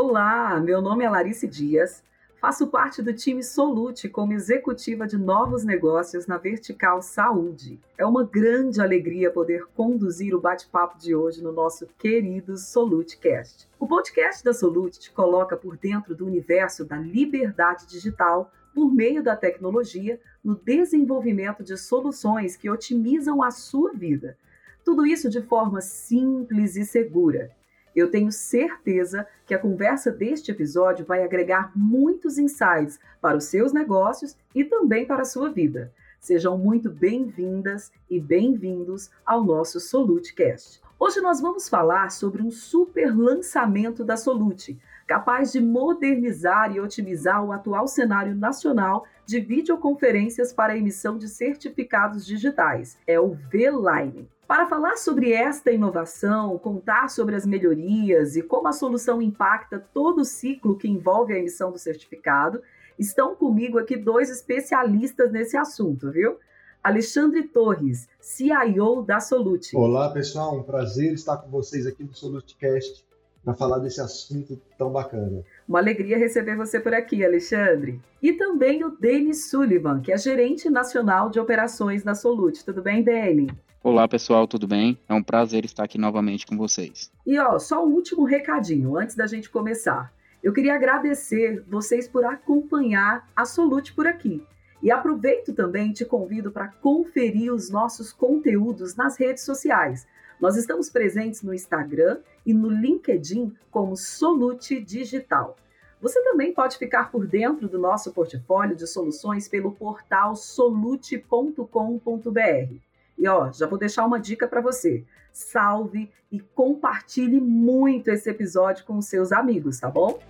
Olá, meu nome é Larice Dias, faço parte do time Solute como executiva de novos negócios na Vertical Saúde. É uma grande alegria poder conduzir o bate-papo de hoje no nosso querido SoluteCast. O podcast da Solute te coloca por dentro do universo da liberdade digital por meio da tecnologia no desenvolvimento de soluções que otimizam a sua vida. Tudo isso de forma simples e segura. Eu tenho certeza que a conversa deste episódio vai agregar muitos insights para os seus negócios e também para a sua vida. Sejam muito bem-vindas e bem-vindos ao nosso SoluteCast. Hoje nós vamos falar sobre um super lançamento da Solute, capaz de modernizar e otimizar o atual cenário nacional de videoconferências para emissão de certificados digitais. É o V-Line. Para falar sobre esta inovação, contar sobre as melhorias e como a solução impacta todo o ciclo que envolve a emissão do certificado, estão comigo aqui dois especialistas nesse assunto, viu? Alexandre Torres, CIO da Solute. Olá, pessoal, um prazer estar com vocês aqui no SoluteCast para falar desse assunto tão bacana. Uma alegria receber você por aqui, Alexandre. E também o Denis Sullivan, que é gerente nacional de operações na Solute. Tudo bem, Denis? Olá, pessoal, tudo bem? É um prazer estar aqui novamente com vocês. E ó, só um último recadinho antes da gente começar. Eu queria agradecer vocês por acompanhar a Solute por aqui. E aproveito também e te convido para conferir os nossos conteúdos nas redes sociais. Nós estamos presentes no Instagram e no LinkedIn como Solute Digital. Você também pode ficar por dentro do nosso portfólio de soluções pelo portal solute.com.br. E ó, já vou deixar uma dica para você. Salve e compartilhe muito esse episódio com os seus amigos, tá bom?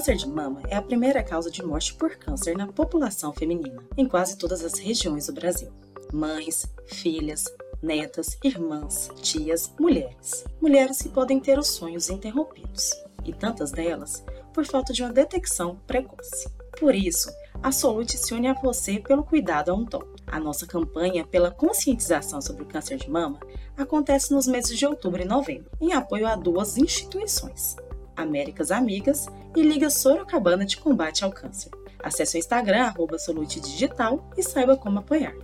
Câncer de mama é a primeira causa de morte por câncer na população feminina, em quase todas as regiões do Brasil. Mães, filhas, netas, irmãs, tias, mulheres. Mulheres que podem ter os sonhos interrompidos, e tantas delas por falta de uma detecção precoce. Por isso, a Solute se une a você pelo cuidado um tom. A nossa campanha pela conscientização sobre o câncer de mama acontece nos meses de outubro e novembro, em apoio a duas instituições, Américas Amigas e Liga Sorocabana de Combate ao Câncer. Acesse o Instagram, arroba Solute Digital e saiba como apoiar.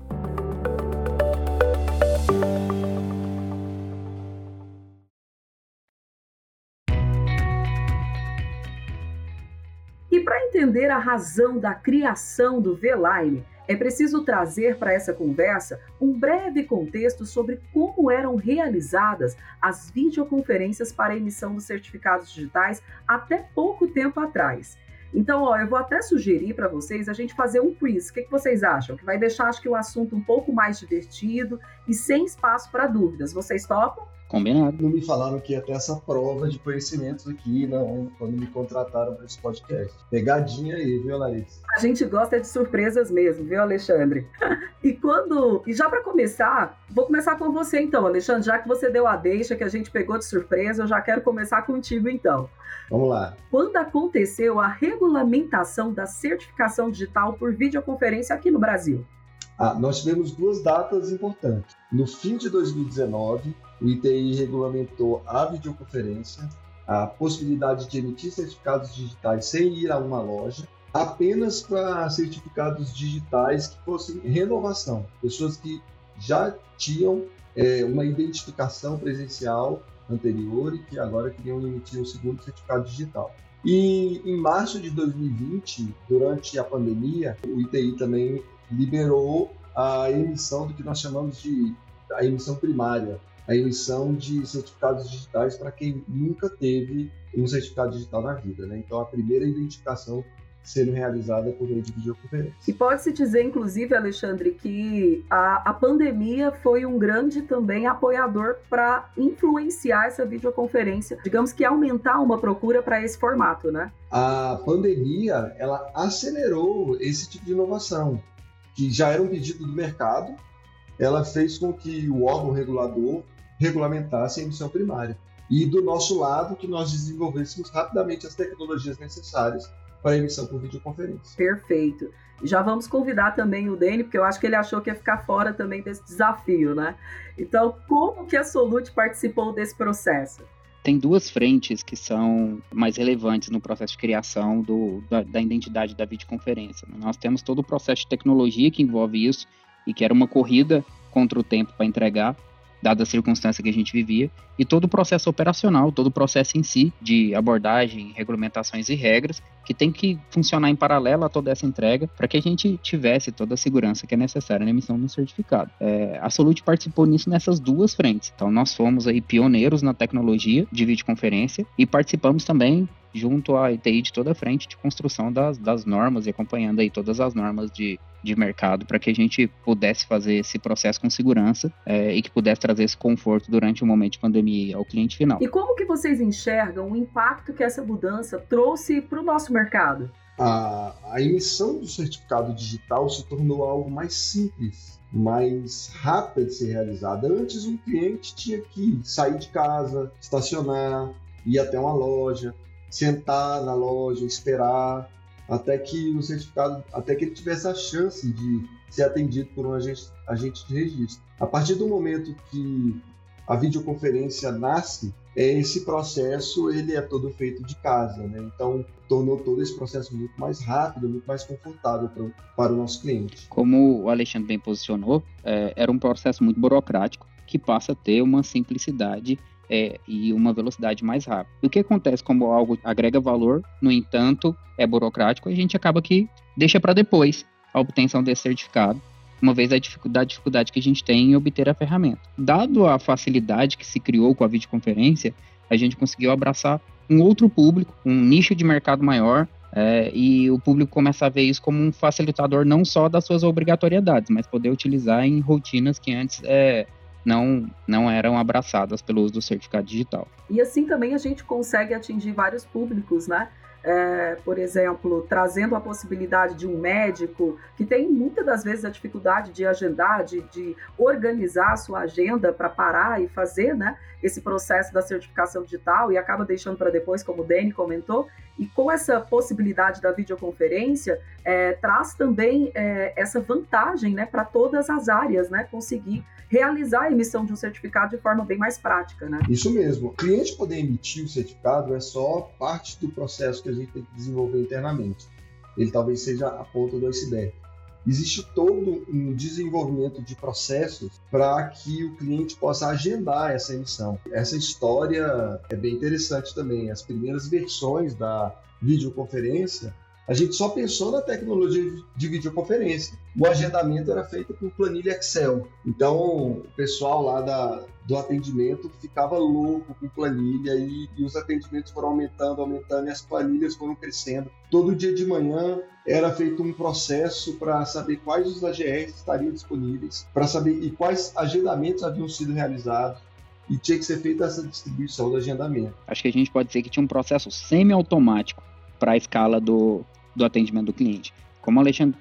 E para entender a razão da criação do V-Line, é preciso trazer para essa conversa um breve contexto sobre como eram realizadas as videoconferências para emissão dos certificados digitais até pouco tempo atrás. Então, ó, eu vou até sugerir para vocês a gente fazer um quiz. O que, que vocês acham? Que vai deixar, acho que, o assunto um pouco mais divertido e sem espaço para dúvidas. Vocês topam? Combinado. Não me falaram que ia ter essa prova de conhecimentos aqui, não, quando me contrataram para esse podcast. Pegadinha aí, viu, Larissa? A gente gosta de surpresas mesmo, viu, Alexandre? e quando. E já para começar, vou começar com você então, Alexandre, já que você deu a deixa que a gente pegou de surpresa, eu já quero começar contigo então. Vamos lá. Quando aconteceu a regulamentação da certificação digital por videoconferência aqui no Brasil? Ah, nós tivemos duas datas importantes. No fim de 2019, o ITI regulamentou a videoconferência, a possibilidade de emitir certificados digitais sem ir a uma loja, apenas para certificados digitais que fossem renovação, pessoas que já tinham é, uma identificação presencial anterior e que agora queriam emitir o segundo certificado digital. E em março de 2020, durante a pandemia, o ITI também liberou a emissão do que nós chamamos de a emissão primária, a emissão de certificados digitais para quem nunca teve um certificado digital na vida. Né? Então, a primeira identificação sendo realizada por meio de videoconferência. E pode-se dizer, inclusive, Alexandre, que a, a pandemia foi um grande também apoiador para influenciar essa videoconferência, digamos que aumentar uma procura para esse formato, né? A pandemia, ela acelerou esse tipo de inovação, que já era um pedido do mercado, ela fez com que o órgão regulador regulamentasse a emissão primária. E do nosso lado, que nós desenvolvêssemos rapidamente as tecnologias necessárias para emissão por videoconferência. Perfeito. Já vamos convidar também o Dani, porque eu acho que ele achou que ia ficar fora também desse desafio, né? Então, como que a Solute participou desse processo? Tem duas frentes que são mais relevantes no processo de criação do, da, da identidade da videoconferência. Né? Nós temos todo o processo de tecnologia que envolve isso, e que era uma corrida contra o tempo para entregar, dada a circunstância que a gente vivia, e todo o processo operacional, todo o processo em si, de abordagem, regulamentações e regras, que tem que funcionar em paralelo a toda essa entrega, para que a gente tivesse toda a segurança que é necessária na emissão do certificado. É, a Solute participou nisso nessas duas frentes. Então, nós fomos aí pioneiros na tecnologia de videoconferência e participamos também junto à ITI de toda a frente de construção das, das normas e acompanhando aí todas as normas de, de mercado para que a gente pudesse fazer esse processo com segurança é, e que pudesse trazer esse conforto durante o momento de pandemia ao cliente final. E como que vocês enxergam o impacto que essa mudança trouxe para o nosso mercado? A, a emissão do certificado digital se tornou algo mais simples, mais rápida de ser realizada. Antes, um cliente tinha que sair de casa, estacionar, ir até uma loja, sentar na loja, esperar até que o certificado, até que ele tivesse a chance de ser atendido por um agente, agente de registro. A partir do momento que a videoconferência nasce, esse processo ele é todo feito de casa, né? Então tornou todo esse processo muito mais rápido, muito mais confortável para, para o nosso cliente. Como o Alexandre bem posicionou, é, era um processo muito burocrático que passa a ter uma simplicidade é, e uma velocidade mais rápida. O que acontece como algo agrega valor, no entanto, é burocrático, a gente acaba que deixa para depois a obtenção desse certificado, uma vez a dificuldade, a dificuldade que a gente tem em obter a ferramenta. Dado a facilidade que se criou com a videoconferência, a gente conseguiu abraçar um outro público, um nicho de mercado maior, é, e o público começa a ver isso como um facilitador não só das suas obrigatoriedades, mas poder utilizar em rotinas que antes é, não, não eram abraçadas pelo uso do certificado digital. E assim também a gente consegue atingir vários públicos, né? É, por exemplo, trazendo a possibilidade de um médico que tem muitas das vezes a dificuldade de agendar, de, de organizar a sua agenda para parar e fazer né, esse processo da certificação digital e acaba deixando para depois, como o Dani comentou. E com essa possibilidade da videoconferência, é, traz também é, essa vantagem né, para todas as áreas, né, conseguir realizar a emissão de um certificado de forma bem mais prática, né? Isso mesmo. O cliente poder emitir o certificado é só parte do processo que a gente tem que desenvolver internamente. Ele talvez seja a ponta do iceberg. Existe todo um desenvolvimento de processos para que o cliente possa agendar essa emissão. Essa história é bem interessante também. As primeiras versões da videoconferência a gente só pensou na tecnologia de videoconferência. O agendamento era feito com planilha Excel. Então, o pessoal lá da, do atendimento ficava louco com planilha e, e os atendimentos foram aumentando, aumentando e as planilhas foram crescendo. Todo dia de manhã era feito um processo para saber quais os AGRs estariam disponíveis, para saber e quais agendamentos haviam sido realizados e tinha que ser feita essa distribuição do agendamento. Acho que a gente pode dizer que tinha um processo semi-automático para a escala do, do atendimento do cliente. Como o Alexandre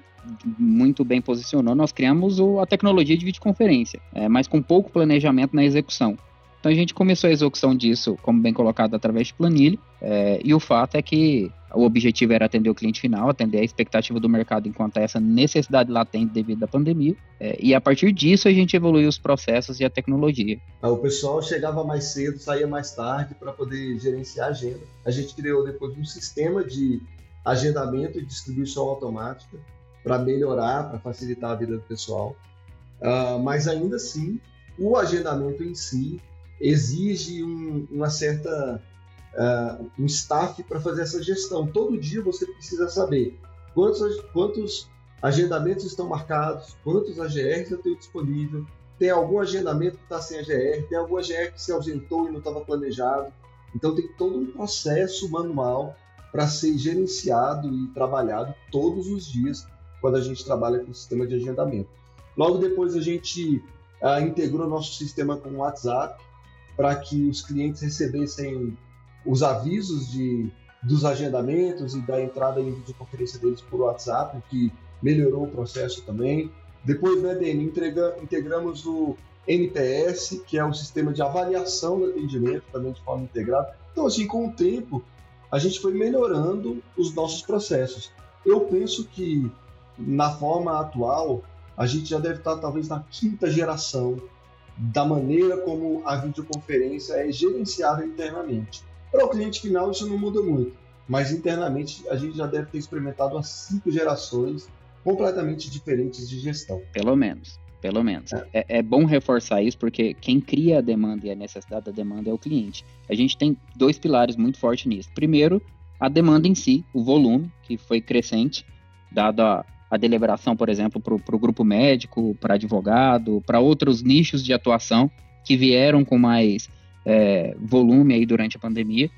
muito bem posicionou, nós criamos o, a tecnologia de videoconferência, é, mas com pouco planejamento na execução. Então a gente começou a execução disso, como bem colocado, através de planilha, é, e o fato é que o objetivo era atender o cliente final, atender a expectativa do mercado enquanto essa necessidade latente devido à pandemia, é, e a partir disso a gente evoluiu os processos e a tecnologia. O pessoal chegava mais cedo, saía mais tarde para poder gerenciar a agenda. A gente criou depois um sistema de agendamento e distribuição automática para melhorar, para facilitar a vida do pessoal. Uh, mas ainda assim, o agendamento em si exige um, uma certa uh, um staff para fazer essa gestão. Todo dia você precisa saber quantos, quantos agendamentos estão marcados, quantos AGRs eu tenho disponível, tem algum agendamento que está sem AGR, tem algum AGR que se ausentou e não estava planejado. Então tem todo um processo manual para ser gerenciado e trabalhado todos os dias quando a gente trabalha com o sistema de agendamento. Logo depois a gente uh, integrou nosso sistema com o WhatsApp para que os clientes recebessem os avisos de, dos agendamentos e da entrada em videoconferência deles por WhatsApp, o que melhorou o processo também. Depois, né, Dani, entrega, integramos o NPS, que é o sistema de avaliação do atendimento, também de forma integrada. Então, assim, com o tempo, a gente foi melhorando os nossos processos. Eu penso que na forma atual, a gente já deve estar talvez na quinta geração da maneira como a videoconferência é gerenciada internamente. Para o cliente final, isso não muda muito, mas internamente a gente já deve ter experimentado as cinco gerações completamente diferentes de gestão. Pelo menos. Pelo menos. É. É, é. bom reforçar isso, porque quem cria a demanda e a necessidade da demanda é o cliente. A gente tem dois pilares muito fortes nisso. Primeiro, a demanda em si, o volume, que foi crescente, dado a, a deliberação, por exemplo, para o grupo médico, para advogado, para outros nichos de atuação que vieram com mais é, volume aí durante a pandemia.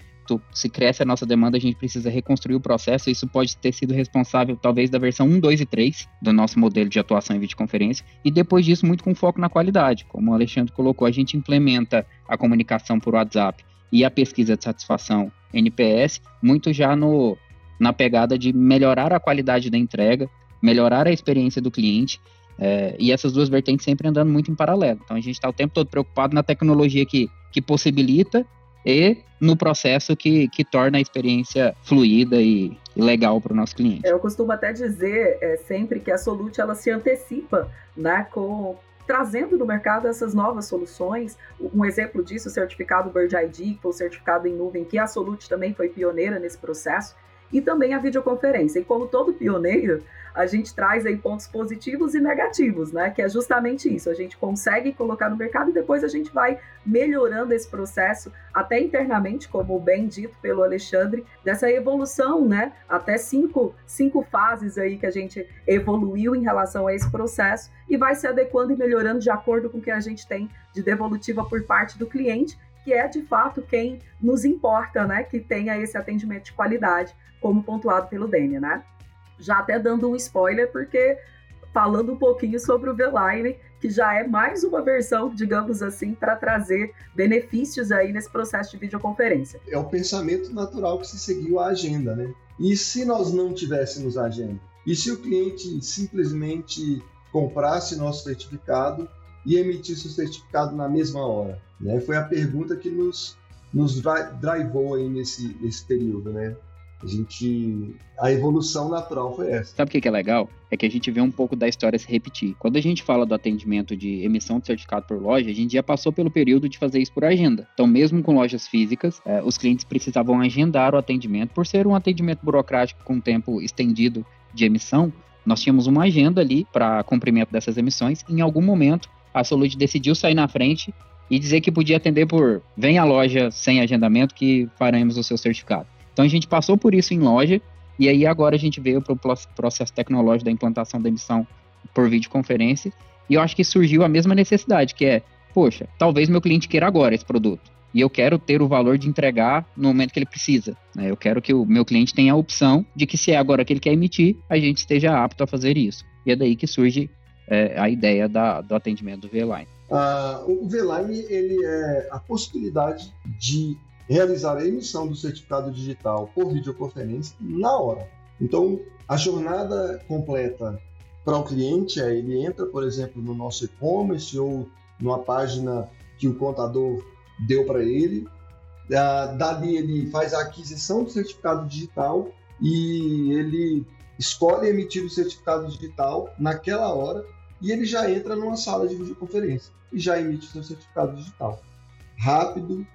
Se cresce a nossa demanda, a gente precisa reconstruir o processo. Isso pode ter sido responsável, talvez, da versão 1, 2 e 3 do nosso modelo de atuação em videoconferência. E depois disso, muito com foco na qualidade. Como o Alexandre colocou, a gente implementa a comunicação por WhatsApp e a pesquisa de satisfação NPS, muito já no, na pegada de melhorar a qualidade da entrega, melhorar a experiência do cliente, é, e essas duas vertentes sempre andando muito em paralelo. Então a gente está o tempo todo preocupado na tecnologia que, que possibilita e no processo que, que torna a experiência fluida e, legal para o nosso cliente. Eu costumo até dizer é, sempre que a Solute ela se antecipa né, com, trazendo no mercado essas novas soluções. Um exemplo disso, o certificado Bird ID, que foi o certificado em nuvem, que a Solute também foi pioneira nesse processo, e também a videoconferência. E como todo pioneiro, a gente traz aí pontos positivos e negativos, né? Que é justamente isso. A gente consegue colocar no mercado e depois a gente vai melhorando esse processo até internamente, como bem dito pelo Alexandre, dessa evolução, né? Até cinco, cinco fases aí que a gente evoluiu em relação a esse processo e vai se adequando e melhorando de acordo com o que a gente tem de devolutiva por parte do cliente que é de fato quem nos importa, né, que tenha esse atendimento de qualidade, como pontuado pelo Dênia, né? já até dando um spoiler, porque falando um pouquinho sobre o V-Line, que já é mais uma versão, digamos assim, para trazer benefícios aí nesse processo de videoconferência. É o pensamento natural que se seguiu a agenda, né? E se nós não tivéssemos agenda? E se o cliente simplesmente comprasse nosso certificado e emitisse o certificado na mesma hora? Né? Foi a pergunta que nos, nos drivou aí nesse, nesse período, né? A gente. A evolução natural foi essa. Sabe o que é legal? É que a gente vê um pouco da história se repetir. Quando a gente fala do atendimento de emissão de certificado por loja, a gente já passou pelo período de fazer isso por agenda. Então, mesmo com lojas físicas, eh, os clientes precisavam agendar o atendimento. Por ser um atendimento burocrático com tempo estendido de emissão, nós tínhamos uma agenda ali para cumprimento dessas emissões. Em algum momento, a Solute decidiu sair na frente e dizer que podia atender por vem à loja sem agendamento que faremos o seu certificado. Então a gente passou por isso em loja e aí agora a gente veio para o processo tecnológico da implantação da emissão por videoconferência e eu acho que surgiu a mesma necessidade, que é, poxa, talvez meu cliente queira agora esse produto e eu quero ter o valor de entregar no momento que ele precisa. Né? Eu quero que o meu cliente tenha a opção de que se é agora que ele quer emitir, a gente esteja apto a fazer isso. E é daí que surge é, a ideia da, do atendimento do V-Line. O V-Line ele é a possibilidade de realizar a emissão do certificado digital por videoconferência na hora. Então, a jornada completa para o cliente é ele entra, por exemplo, no nosso e-commerce ou numa página que o contador deu para ele. Dali ele faz a aquisição do certificado digital e ele escolhe emitir o certificado digital naquela hora e ele já entra numa sala de videoconferência e já emite o seu certificado digital. Rápido,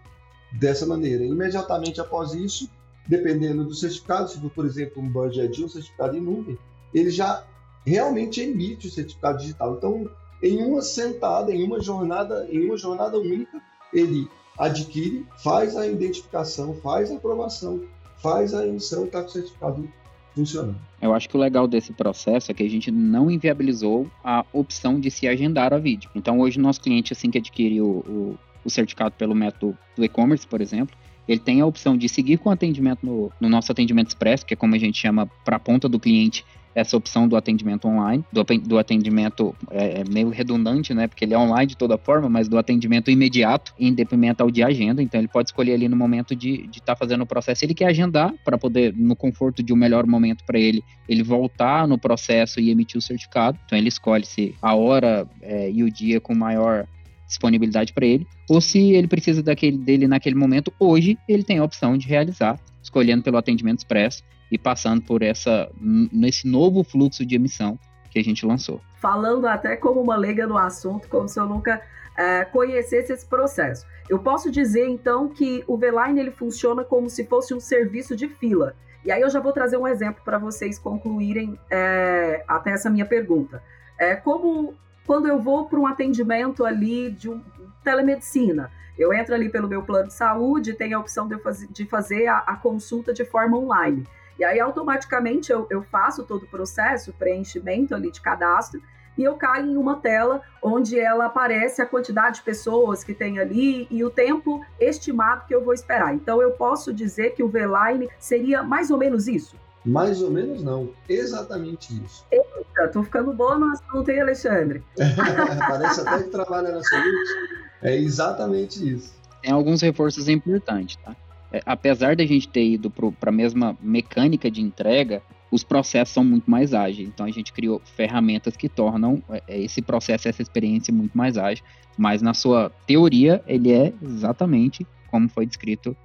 dessa maneira. Imediatamente após isso, dependendo do certificado, se for, por exemplo, um budget um certificado em nuvem, ele já realmente emite o certificado digital. Então, em uma sentada, em uma jornada, em uma jornada única, ele adquire, faz a identificação, faz a aprovação, faz a emissão e está com o certificado funcionando. Eu acho que o legal desse processo é que a gente não inviabilizou a opção de se agendar a vídeo. Então, hoje, nosso cliente, assim que adquire o, o o certificado pelo método do e-commerce, por exemplo, ele tem a opção de seguir com atendimento no, no nosso atendimento expresso, que é como a gente chama para a ponta do cliente essa opção do atendimento online, do, do atendimento é, é, meio redundante, né? Porque ele é online de toda forma, mas do atendimento imediato, em dependimento ao de agenda. Então ele pode escolher ali no momento de estar tá fazendo o processo. Ele quer agendar para poder, no conforto de um melhor momento para ele, ele voltar no processo e emitir o certificado. Então ele escolhe se a hora é, e o dia com maior disponibilidade para ele, ou se ele precisa daquele dele naquele momento, hoje ele tem a opção de realizar escolhendo pelo atendimento expresso e passando por essa nesse novo fluxo de emissão que a gente lançou. Falando até como uma leiga no assunto, como se eu nunca é, conhecesse esse processo. Eu posso dizer então que o Veline ele funciona como se fosse um serviço de fila. E aí eu já vou trazer um exemplo para vocês concluírem é, até essa minha pergunta. É como quando eu vou para um atendimento ali de um, telemedicina, eu entro ali pelo meu plano de saúde, tem a opção de, faz, de fazer a, a, consulta de forma online. E aí, automaticamente, eu, eu faço todo o processo, preenchimento ali de cadastro, e eu caio em uma tela onde ela aparece a quantidade de pessoas que tem ali e o tempo estimado que eu vou esperar. Então eu posso dizer que o V-Line seria mais ou menos isso? Mais ou menos não, exatamente isso. Eita, tô ficando boa no assunto, hein, Alexandre? Parece até que trabalha na Solute. É exatamente isso. Tem alguns reforços importantes, tá? É, apesar da gente ter ido para a mesma mecânica de entrega, os processos são muito mais ágeis. Então a gente criou ferramentas que tornam é, é, esse processo, essa experiência muito mais ágil. Mas na sua teoria, ele é exatamente como foi descrito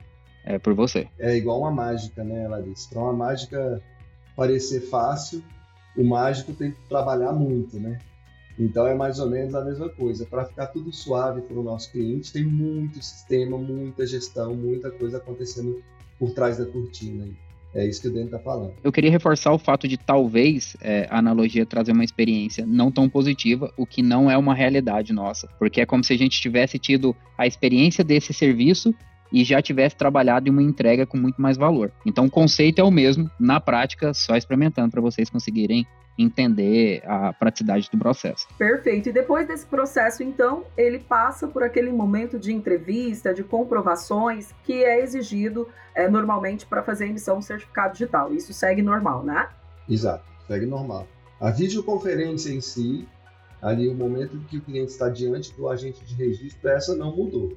é, por você. É igual uma mágica, né, Larissa? Para uma mágica parecer fácil, o mágico tem que trabalhar muito, né? Então é mais ou menos a mesma coisa. Para ficar tudo suave para o nosso cliente, tem muito sistema, muita gestão, muita coisa acontecendo por trás da cortina. É isso que o Dani está falando. Eu queria reforçar o fato de talvez é, a analogia trazer uma experiência não tão positiva, o que não é uma realidade nossa. Porque é como se a gente tivesse tido a experiência desse serviço e já tivesse trabalhado em uma entrega com muito mais valor. Então o conceito é o mesmo, na prática, só experimentando para vocês conseguirem entender a praticidade do processo. Perfeito. E depois desse processo, então, ele passa por aquele momento de entrevista, de comprovações que é exigido é, normalmente para fazer a emissão do certificado digital. Isso segue normal, né? Exato, segue normal. A videoconferência em si, ali o momento em que o cliente está diante do agente de registro, essa não mudou.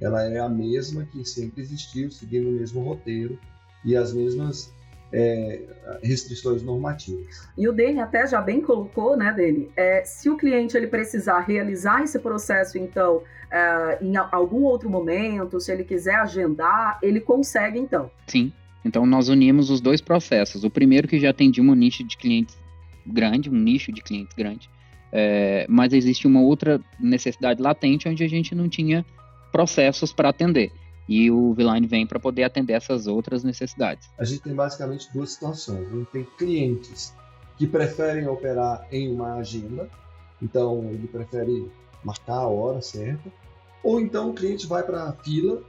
Ela é a mesma que sempre existiu, seguindo o mesmo roteiro e as mesmas é, restrições normativas. E o Dene até já bem colocou, né, Dene? É, se o cliente ele precisar realizar esse processo, então, é, em algum outro momento, se ele quiser agendar, ele consegue, então. Sim. Então, nós unimos os dois processos. O primeiro que já atendia um nicho de clientes grande, um nicho de clientes grande, é, mas existe uma outra necessidade latente onde a gente não tinha processos para atender e o V-Line vem para poder atender essas outras necessidades. A gente tem basicamente duas situações. A gente tem clientes que preferem operar em uma agenda, então ele prefere marcar a hora certa, ou então o cliente vai para a fila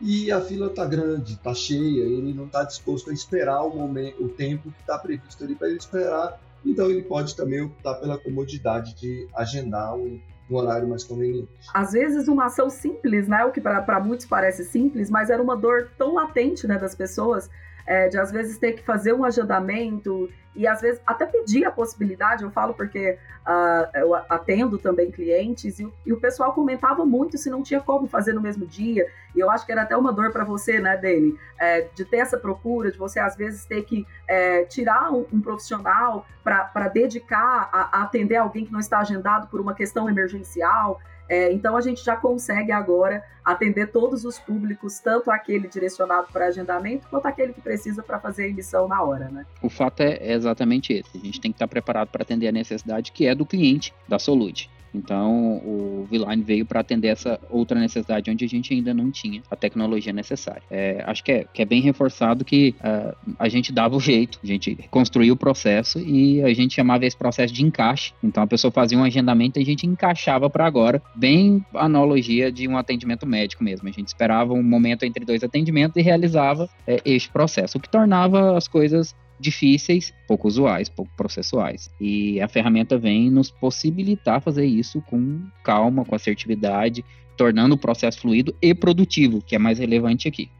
e a fila está grande, está cheia, ele não está disposto a esperar o momento, o tempo que está previsto ali para ele esperar, então ele pode também optar pela comodidade de agendar um, um horário mais conveniente. Às vezes uma ação simples, né, o que para muitos parece simples, mas era uma dor tão latente né, das pessoas, é, de às vezes ter que fazer um agendamento e às vezes até pedir a possibilidade, eu falo porque uh, eu atendo também clientes e, e, o pessoal comentava muito se não tinha como fazer no mesmo dia, e eu acho que era até uma dor para você, né, Dani, é, de ter essa procura, de você às vezes ter que é, tirar um, um profissional para dedicar a, a atender alguém que não está agendado por uma questão emergencial. É, então a gente já consegue agora atender todos os públicos, tanto aquele direcionado para agendamento, quanto aquele que precisa para fazer a emissão na hora, né? O fato é exatamente esse. A gente tem que estar preparado para atender a necessidade que é do cliente da Solute. Então, o V-Line veio para atender essa outra necessidade onde a gente ainda não tinha a tecnologia necessária. É, acho que é, que é bem reforçado que uh, a gente dava o jeito, a gente construía o processo e a gente chamava esse processo de encaixe. Então, a pessoa fazia um agendamento e a gente encaixava para agora, bem analogia de um atendimento médico mesmo. A gente esperava um momento entre dois atendimentos e realizava é, este processo, o que tornava as coisas difíceis, pouco usuais, pouco processuais. E a ferramenta vem nos possibilitar fazer isso com calma, com assertividade, tornando o processo fluido e produtivo, que é mais relevante aqui.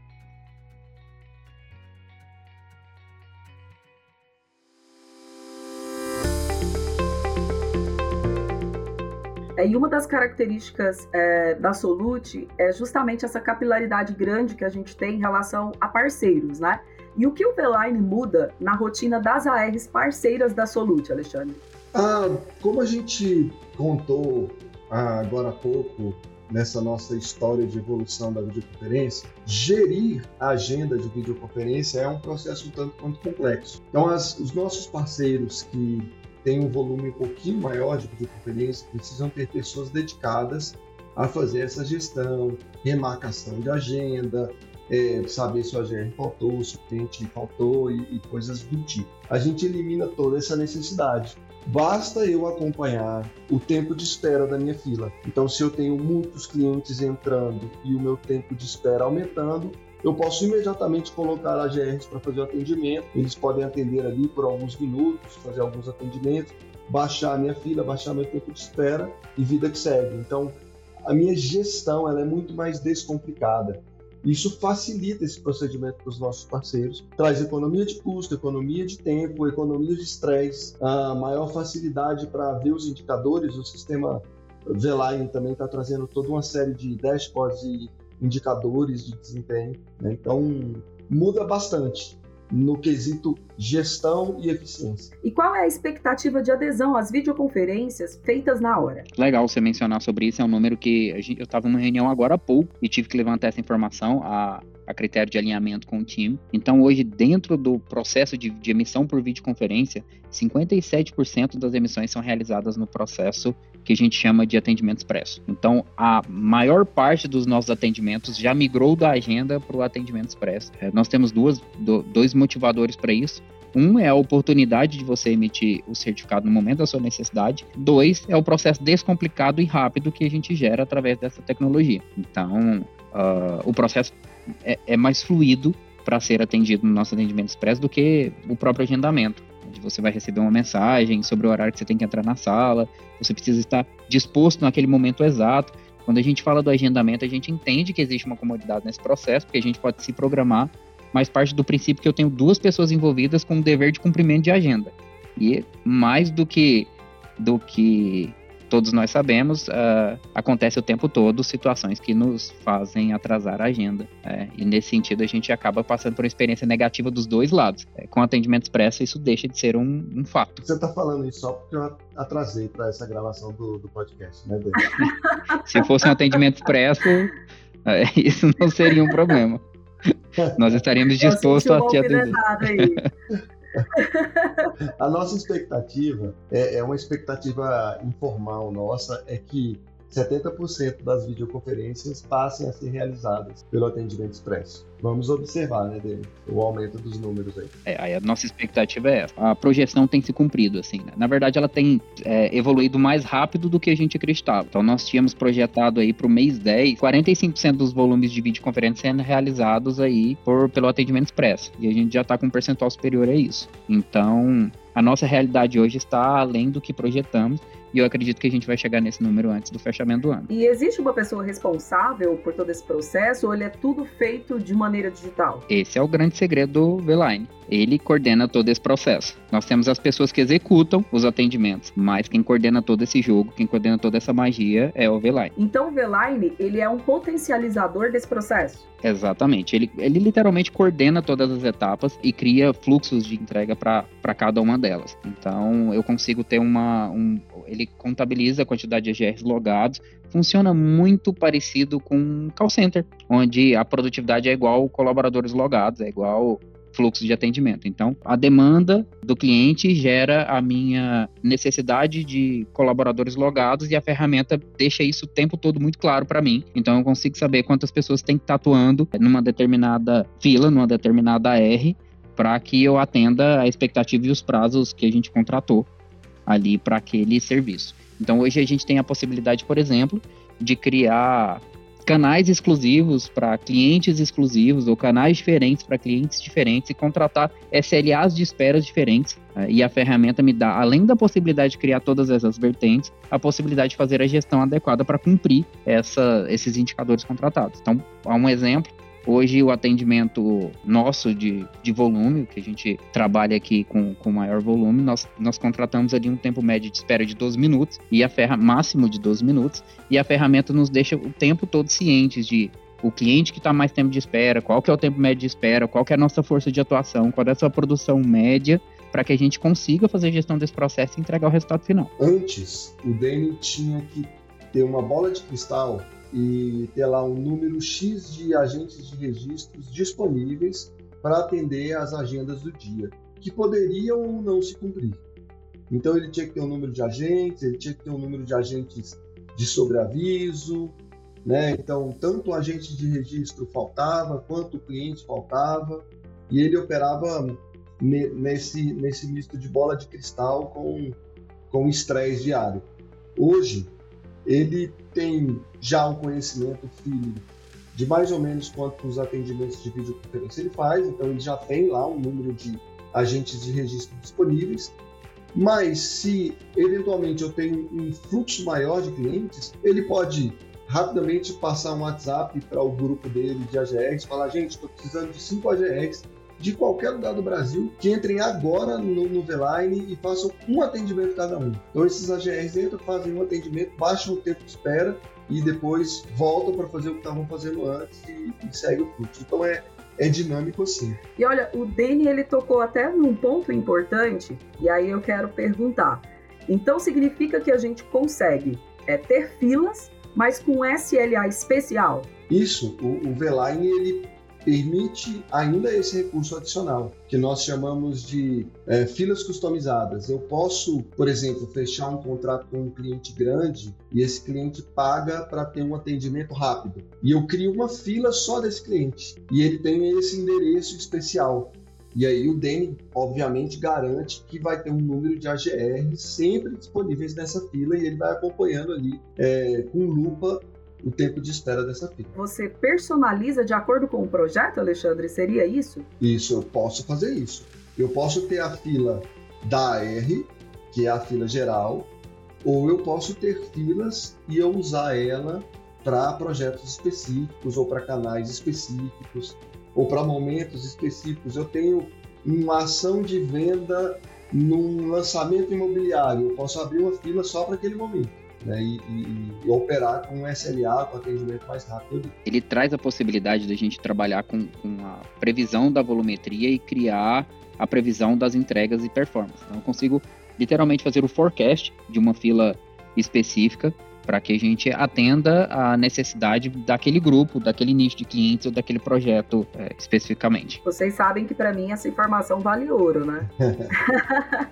É, e uma das características é, da Solute é justamente essa capilaridade grande que a gente tem em relação a parceiros, né? E o que o Veline muda na rotina das ARs parceiras da Solute, Alexandre? Ah, como a gente contou ah, agora há pouco, nessa nossa história de evolução da videoconferência, gerir a agenda de videoconferência é um processo um tanto quanto complexo. Então, as, os nossos parceiros que têm um volume um pouquinho maior de videoconferência precisam ter pessoas dedicadas a fazer essa gestão, remarcação de agenda, é, saber se o AGR faltou, se o cliente faltou e, e coisas do tipo. A gente elimina toda essa necessidade. Basta eu acompanhar o tempo de espera da minha fila. Então, se eu tenho muitos clientes entrando e o meu tempo de espera aumentando, eu posso imediatamente colocar AGRs para fazer o atendimento. Eles podem atender ali por alguns minutos, fazer alguns atendimentos, baixar a minha fila, baixar meu tempo de espera e vida que segue. Então, a minha gestão ela é muito mais descomplicada. Isso facilita esse procedimento para os nossos parceiros, traz economia de custo, economia de tempo, economia de estresse, a maior facilidade para ver os indicadores. O sistema Veline também está trazendo toda uma série de dashboards e indicadores de desempenho. Né? Então, muda bastante no quesito gestão e eficiência. E qual é a expectativa de adesão às videoconferências feitas na hora? Legal você mencionar sobre isso, é um número que gente, eu estava numa reunião agora há pouco e tive que levantar essa informação a, a critério de alinhamento com o time. Então, hoje, dentro do processo de, de emissão por videoconferência, 57% das emissões são realizadas no processo que a gente chama de atendimento expresso. Então, a maior parte dos nossos atendimentos já migrou da agenda para o atendimento expresso. É, nós temos duas, do, dois motivadores para isso. Um é a oportunidade de você emitir o certificado no momento da sua necessidade. Dois é o processo descomplicado e rápido que a gente gera através dessa tecnologia. Então, uh, o processo é, é mais fluido para ser atendido no nosso atendimento expresso do que o próprio agendamento onde você vai receber uma mensagem sobre o horário que você tem que entrar na sala, você precisa estar disposto naquele momento exato. Quando a gente fala do agendamento, a gente entende que existe uma comodidade nesse processo, porque a gente pode se programar, mas parte do princípio que eu tenho duas pessoas envolvidas com o dever de cumprimento de agenda. E mais do que do que todos nós sabemos, uh, acontece o tempo todo situações que nos fazem atrasar a agenda. É, e nesse sentido, a gente acaba passando por uma experiência negativa dos dois lados. É, com atendimento expresso, isso deixa de ser um, um fato. Você está falando isso só porque eu atrasei para essa gravação do, do podcast, né, Se fosse um atendimento expresso, é, isso não seria um problema. Nós estaríamos dispostos a te atender. a nossa expectativa é, é, uma expectativa informal nossa, é que 70% das videoconferências passem a ser realizadas pelo atendimento expresso. Vamos observar, né, dele, o aumento dos números aí. É, a nossa expectativa é essa. A projeção tem se cumprido, assim, né? Na verdade, ela tem é, evoluído mais rápido do que a gente acreditava. Então, nós tínhamos projetado aí para o mês 10, 45% dos volumes de videoconferência sendo realizados aí por, pelo atendimento expresso. E a gente já está com um percentual superior a isso. Então, a nossa realidade hoje está além do que projetamos e eu acredito que a gente vai chegar nesse número antes do fechamento do ano. E existe uma pessoa responsável por todo esse processo ou ele é tudo feito de maneira digital? Esse é o grande segredo do Veline. Ele coordena todo esse processo. Nós temos as pessoas que executam os atendimentos, mas quem coordena todo esse jogo, quem coordena toda essa magia é o Veline. Então o Veline, ele é um potencializador desse processo? Exatamente. Ele, ele literalmente coordena todas as etapas e cria fluxos de entrega para cada uma delas. Então eu consigo ter uma. Um, ele contabiliza a quantidade de EGRs logados. Funciona muito parecido com call center, onde a produtividade é igual colaboradores logados, é igual fluxo de atendimento. Então, a demanda do cliente gera a minha necessidade de colaboradores logados e a ferramenta deixa isso o tempo todo muito claro para mim. Então, eu consigo saber quantas pessoas têm que estar atuando numa determinada fila, numa determinada R, para que eu atenda a expectativa e os prazos que a gente contratou ali para aquele serviço. Então, hoje a gente tem a possibilidade, por exemplo, de criar canais exclusivos para clientes exclusivos ou canais diferentes para clientes diferentes e contratar SLAs de esperas diferentes. Né? E a ferramenta me dá, além da possibilidade de criar todas essas vertentes, a possibilidade de fazer a gestão adequada para cumprir essa, esses indicadores contratados. Então, há um exemplo Hoje, o atendimento nosso de, de volume, que a gente trabalha aqui com, com maior volume, nós, nós contratamos ali um tempo médio de espera de 12 minutos, e a ferra, máximo de 12 minutos, e a ferramenta nos deixa o tempo todo cientes de o cliente que está mais tempo de espera, qual que é o tempo médio de espera, qual que é a nossa força de atuação, qual é a sua produção média, para que a gente consiga fazer a gestão desse processo e entregar o resultado final. Antes, o Dani tinha que ter uma bola de cristal e ter lá um número X de agentes de registros disponíveis para atender às agendas do dia, que poderiam ou não se cumprir. Então ele tinha que ter um número de agentes, ele tinha que ter um número de agentes de sobreaviso, né? Então tanto o agente de registro faltava, quanto o cliente faltava, e ele operava nesse, nesse misto de bola de cristal com, com estresse diário. Hoje, ele tem já um conhecimento fino de mais ou menos quantos atendimentos de videoconferência ele faz, então ele já tem lá um número de agentes de registro disponíveis, mas se eventualmente eu tenho um fluxo maior de clientes, ele pode rapidamente passar um WhatsApp para o grupo dele de AGRs, falar, gente, estou precisando de cinco AGRs de qualquer lugar do Brasil que entrem agora no, no Veline e façam um atendimento cada um. Então esses AGRs entram, fazem um atendimento, baixam o tempo de espera e depois voltam para fazer o que estavam fazendo antes e, e segue o fluxo. Então é, é dinâmico assim. E olha, o Dani ele tocou até num ponto importante, e aí eu quero perguntar. Então significa que a gente consegue é, ter filas, mas com SLA especial? Isso, o, o Veline ele permite ainda esse recurso adicional, que nós chamamos de é, filas customizadas. Eu posso, por exemplo, fechar um contrato com um cliente grande e esse cliente paga para ter um atendimento rápido. E eu crio uma fila só desse cliente. E ele tem esse endereço especial. E aí o DEN, obviamente, garante que vai ter um número de AGR sempre disponíveis nessa fila e ele vai acompanhando ali é, com lupa o tempo de espera dessa fila. Você personaliza de acordo com o projeto, Alexandre? Seria isso? Isso, eu posso fazer isso. Eu posso ter a fila da AR, que é a fila geral, ou eu posso ter filas e eu usar ela para projetos específicos ou para canais específicos ou para momentos específicos. Eu tenho uma ação de venda num lançamento imobiliário, eu posso abrir uma fila só para aquele momento né, e, e, e, operar com SLA, com atendimento mais rápido. Ele traz a possibilidade da gente trabalhar com, com a previsão da volumetria e criar a previsão das entregas e performance. Então, eu consigo literalmente fazer o forecast de uma fila específica para que a gente atenda a necessidade daquele grupo, daquele nicho de clientes ou daquele projeto é, especificamente. Vocês sabem que para mim essa informação vale ouro, né?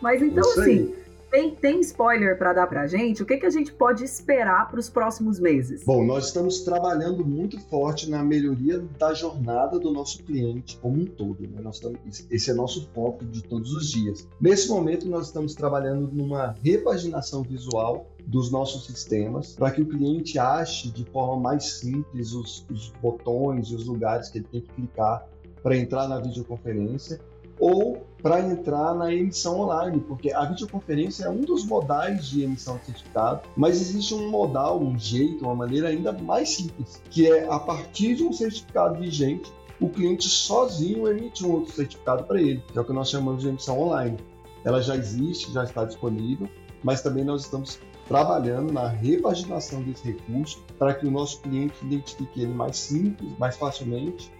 Mas então, assim, tem, tem spoiler para dar para a gente? O que, que a gente pode esperar para os próximos meses? Bom, nós estamos trabalhando muito forte na melhoria da jornada do nosso cliente como um todo. Né? Nós estamos, esse é nosso foco de todos os dias. Nesse momento, nós estamos trabalhando numa repaginação visual dos nossos sistemas para que o cliente ache de forma mais simples os, os botões e os lugares que ele tem que clicar para entrar na videoconferência ou para entrar na emissão online, porque a videoconferência é um dos modais de emissão de certificado, mas existe um modal, um jeito, uma maneira ainda mais simples, que é a partir de um certificado vigente, o cliente sozinho emite um outro certificado para ele, que é o que nós chamamos de emissão online. Ela já existe, já está disponível, mas também nós estamos trabalhando na repaginação desse recurso para que o nosso cliente identifique ele mais simples, mais facilmente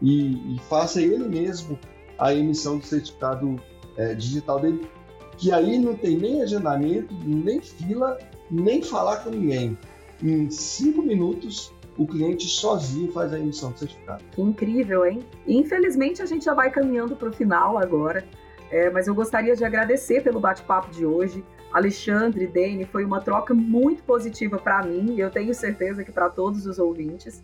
e, e faça ele mesmo a emissão do certificado é, digital dele, que aí não tem nem agendamento, nem fila, nem falar com ninguém. Em cinco minutos, o cliente sozinho faz a emissão do certificado. Que incrível, hein? Infelizmente, a gente já vai caminhando para o final agora, é, mas eu gostaria de agradecer pelo bate-papo de hoje. Alexandre, Dene, foi uma troca muito positiva para mim e eu tenho certeza que para todos os ouvintes.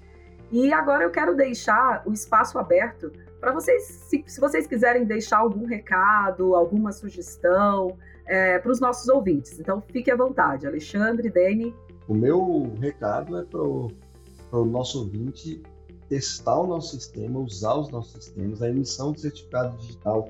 E agora eu quero deixar o espaço aberto para vocês, se, se, vocês quiserem deixar algum recado, alguma sugestão é, para os nossos ouvintes. Então, fique à vontade. Alexandre, Dani. O meu recado é para o nosso ouvinte testar o nosso sistema, usar os nossos sistemas. A emissão de certificado digital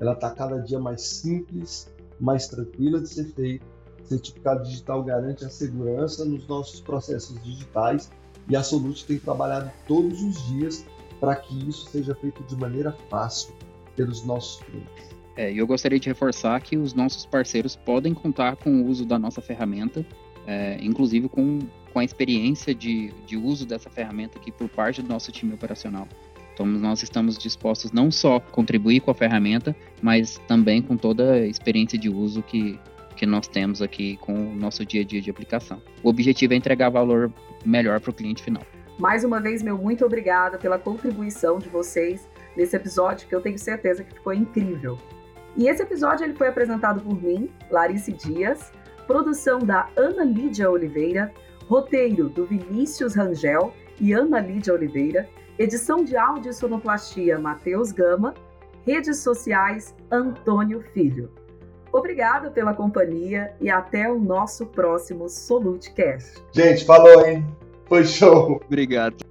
ela está cada dia mais simples, mais tranquila de ser feita. O certificado digital garante a segurança nos nossos processos digitais e a Solute tem trabalhado todos os dias para que isso seja feito de maneira fácil pelos nossos clientes. É, eu gostaria de reforçar que os nossos parceiros podem contar com o uso da nossa ferramenta, é, inclusive com, com a experiência de, de uso dessa ferramenta aqui por parte do nosso time operacional. Então, nós estamos dispostos não só a contribuir com a ferramenta, mas também com toda a experiência de uso que, que nós temos aqui com o nosso dia a dia de aplicação. O objetivo é entregar valor melhor para o cliente final. Mais uma vez, meu muito obrigada pela contribuição de vocês nesse episódio que eu tenho certeza que ficou incrível. E esse episódio ele foi apresentado por mim, Clarice Dias, produção da Ana Lídia Oliveira, roteiro do Vinícius Rangel e Ana Lídia Oliveira, edição de áudio e sonoplastia Matheus Gama, redes sociais Antônio Filho. Obrigada pela companhia e até o nosso próximo Solutecast. Gente, falou, hein? Foi show. Obrigado.